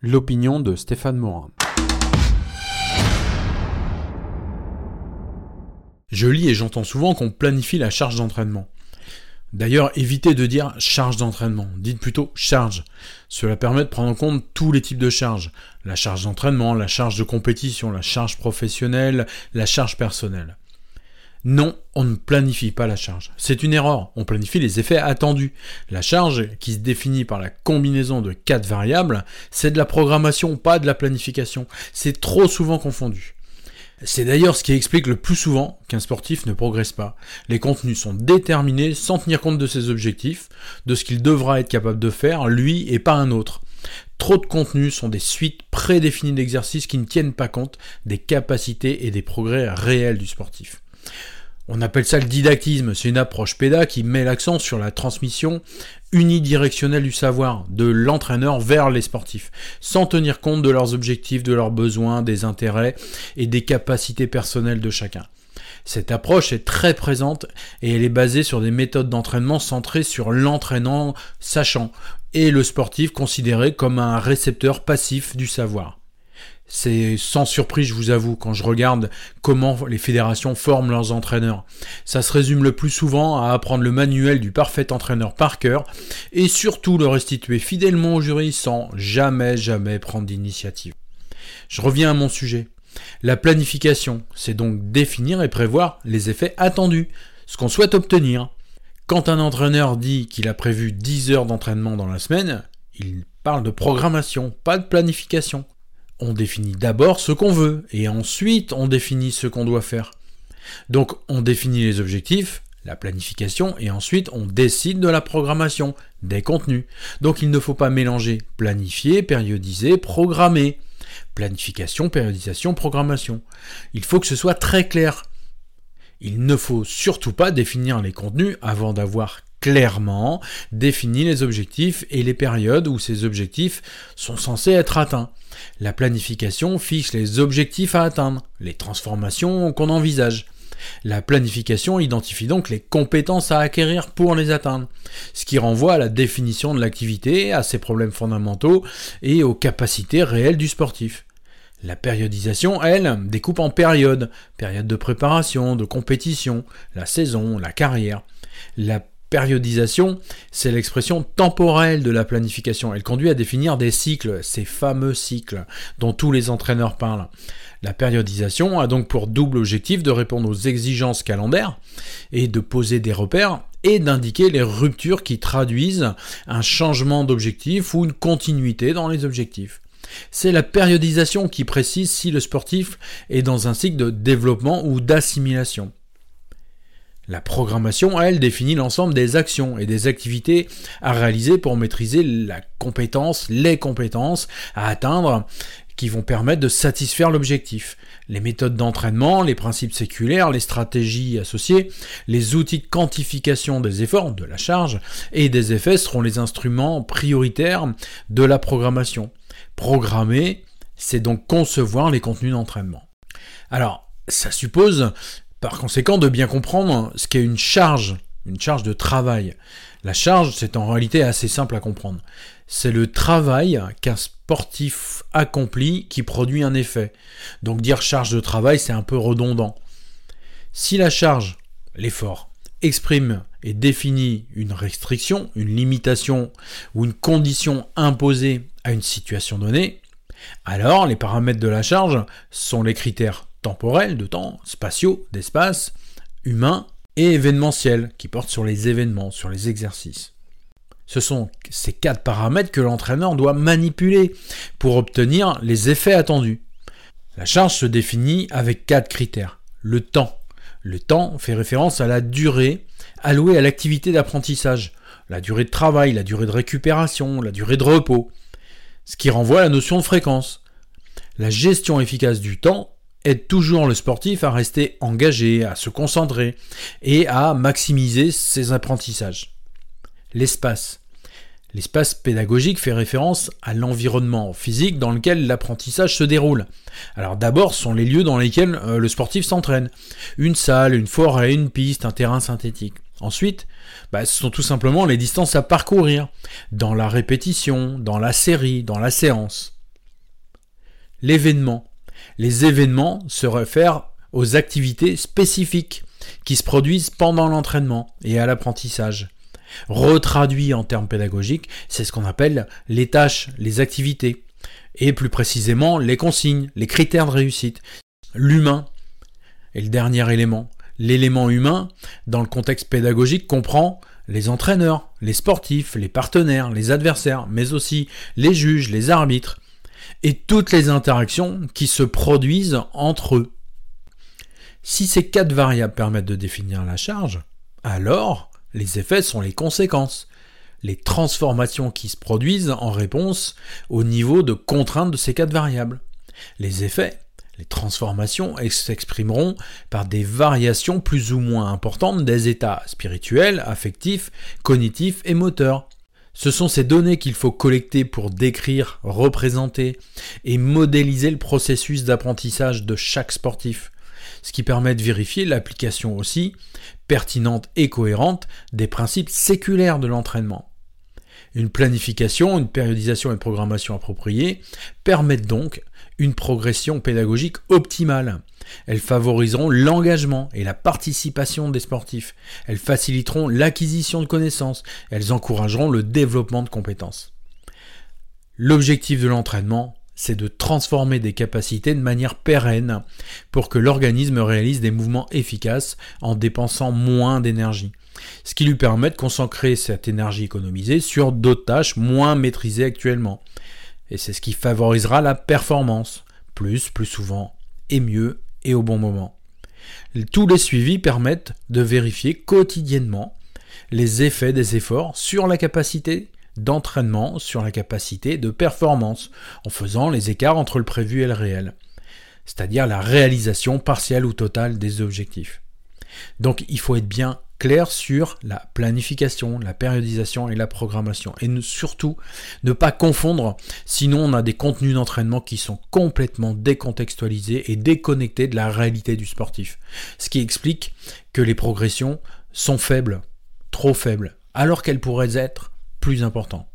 L'opinion de Stéphane Morin. Je lis et j'entends souvent qu'on planifie la charge d'entraînement. D'ailleurs, évitez de dire charge d'entraînement, dites plutôt charge. Cela permet de prendre en compte tous les types de charges. La charge d'entraînement, la charge de compétition, la charge professionnelle, la charge personnelle. Non, on ne planifie pas la charge. C'est une erreur. On planifie les effets attendus. La charge, qui se définit par la combinaison de quatre variables, c'est de la programmation, pas de la planification. C'est trop souvent confondu. C'est d'ailleurs ce qui explique le plus souvent qu'un sportif ne progresse pas. Les contenus sont déterminés sans tenir compte de ses objectifs, de ce qu'il devra être capable de faire, lui et pas un autre. Trop de contenus sont des suites prédéfinies d'exercices qui ne tiennent pas compte des capacités et des progrès réels du sportif. On appelle ça le didactisme, c'est une approche péda qui met l'accent sur la transmission unidirectionnelle du savoir de l'entraîneur vers les sportifs, sans tenir compte de leurs objectifs, de leurs besoins, des intérêts et des capacités personnelles de chacun. Cette approche est très présente et elle est basée sur des méthodes d'entraînement centrées sur l'entraînant sachant et le sportif considéré comme un récepteur passif du savoir. C'est sans surprise, je vous avoue, quand je regarde comment les fédérations forment leurs entraîneurs. Ça se résume le plus souvent à apprendre le manuel du parfait entraîneur par cœur et surtout le restituer fidèlement au jury sans jamais, jamais prendre d'initiative. Je reviens à mon sujet. La planification, c'est donc définir et prévoir les effets attendus, ce qu'on souhaite obtenir. Quand un entraîneur dit qu'il a prévu 10 heures d'entraînement dans la semaine, il parle de programmation, pas de planification on définit d'abord ce qu'on veut et ensuite on définit ce qu'on doit faire. Donc on définit les objectifs, la planification et ensuite on décide de la programmation, des contenus. Donc il ne faut pas mélanger planifier, périodiser, programmer. Planification, périodisation, programmation. Il faut que ce soit très clair. Il ne faut surtout pas définir les contenus avant d'avoir clairement défini les objectifs et les périodes où ces objectifs sont censés être atteints. La planification fixe les objectifs à atteindre, les transformations qu'on envisage. La planification identifie donc les compétences à acquérir pour les atteindre, ce qui renvoie à la définition de l'activité, à ses problèmes fondamentaux et aux capacités réelles du sportif. La périodisation, elle, découpe en périodes, périodes de préparation, de compétition, la saison, la carrière. Périodisation, c'est l'expression temporelle de la planification. Elle conduit à définir des cycles, ces fameux cycles dont tous les entraîneurs parlent. La périodisation a donc pour double objectif de répondre aux exigences calendaires et de poser des repères et d'indiquer les ruptures qui traduisent un changement d'objectif ou une continuité dans les objectifs. C'est la périodisation qui précise si le sportif est dans un cycle de développement ou d'assimilation. La programmation, elle, définit l'ensemble des actions et des activités à réaliser pour maîtriser la compétence, les compétences à atteindre qui vont permettre de satisfaire l'objectif. Les méthodes d'entraînement, les principes séculaires, les stratégies associées, les outils de quantification des efforts, de la charge et des effets seront les instruments prioritaires de la programmation. Programmer, c'est donc concevoir les contenus d'entraînement. Alors, ça suppose par conséquent de bien comprendre ce qu'est une charge, une charge de travail. La charge, c'est en réalité assez simple à comprendre. C'est le travail qu'un sportif accomplit qui produit un effet. Donc dire charge de travail, c'est un peu redondant. Si la charge, l'effort, exprime et définit une restriction, une limitation ou une condition imposée à une situation donnée, alors les paramètres de la charge sont les critères temporels, de temps, spatiaux, d'espace, humains et événementiels, qui portent sur les événements, sur les exercices. Ce sont ces quatre paramètres que l'entraîneur doit manipuler pour obtenir les effets attendus. La charge se définit avec quatre critères. Le temps. Le temps fait référence à la durée allouée à l'activité d'apprentissage, la durée de travail, la durée de récupération, la durée de repos, ce qui renvoie à la notion de fréquence. La gestion efficace du temps aide toujours le sportif à rester engagé, à se concentrer et à maximiser ses apprentissages. L'espace. L'espace pédagogique fait référence à l'environnement physique dans lequel l'apprentissage se déroule. Alors d'abord sont les lieux dans lesquels euh, le sportif s'entraîne. Une salle, une forêt, une piste, un terrain synthétique. Ensuite, bah, ce sont tout simplement les distances à parcourir, dans la répétition, dans la série, dans la séance. L'événement. Les événements se réfèrent aux activités spécifiques qui se produisent pendant l'entraînement et à l'apprentissage. Retraduit en termes pédagogiques, c'est ce qu'on appelle les tâches, les activités, et plus précisément les consignes, les critères de réussite. L'humain est le dernier élément. L'élément humain, dans le contexte pédagogique, comprend les entraîneurs, les sportifs, les partenaires, les adversaires, mais aussi les juges, les arbitres, et toutes les interactions qui se produisent entre eux. Si ces quatre variables permettent de définir la charge, alors les effets sont les conséquences, les transformations qui se produisent en réponse au niveau de contrainte de ces quatre variables. Les effets, les transformations s'exprimeront par des variations plus ou moins importantes des états spirituels, affectifs, cognitifs et moteurs. Ce sont ces données qu'il faut collecter pour décrire, représenter et modéliser le processus d'apprentissage de chaque sportif ce qui permet de vérifier l'application aussi pertinente et cohérente des principes séculaires de l'entraînement. Une planification, une périodisation et une programmation appropriées permettent donc une progression pédagogique optimale. Elles favoriseront l'engagement et la participation des sportifs. Elles faciliteront l'acquisition de connaissances. Elles encourageront le développement de compétences. L'objectif de l'entraînement, c'est de transformer des capacités de manière pérenne pour que l'organisme réalise des mouvements efficaces en dépensant moins d'énergie. Ce qui lui permet de concentrer cette énergie économisée sur d'autres tâches moins maîtrisées actuellement. Et c'est ce qui favorisera la performance, plus, plus souvent, et mieux, et au bon moment. Tous les suivis permettent de vérifier quotidiennement les effets des efforts sur la capacité d'entraînement sur la capacité de performance, en faisant les écarts entre le prévu et le réel, c'est-à-dire la réalisation partielle ou totale des objectifs. Donc il faut être bien clair sur la planification, la périodisation et la programmation. Et surtout, ne pas confondre, sinon on a des contenus d'entraînement qui sont complètement décontextualisés et déconnectés de la réalité du sportif. Ce qui explique que les progressions sont faibles, trop faibles, alors qu'elles pourraient être plus important.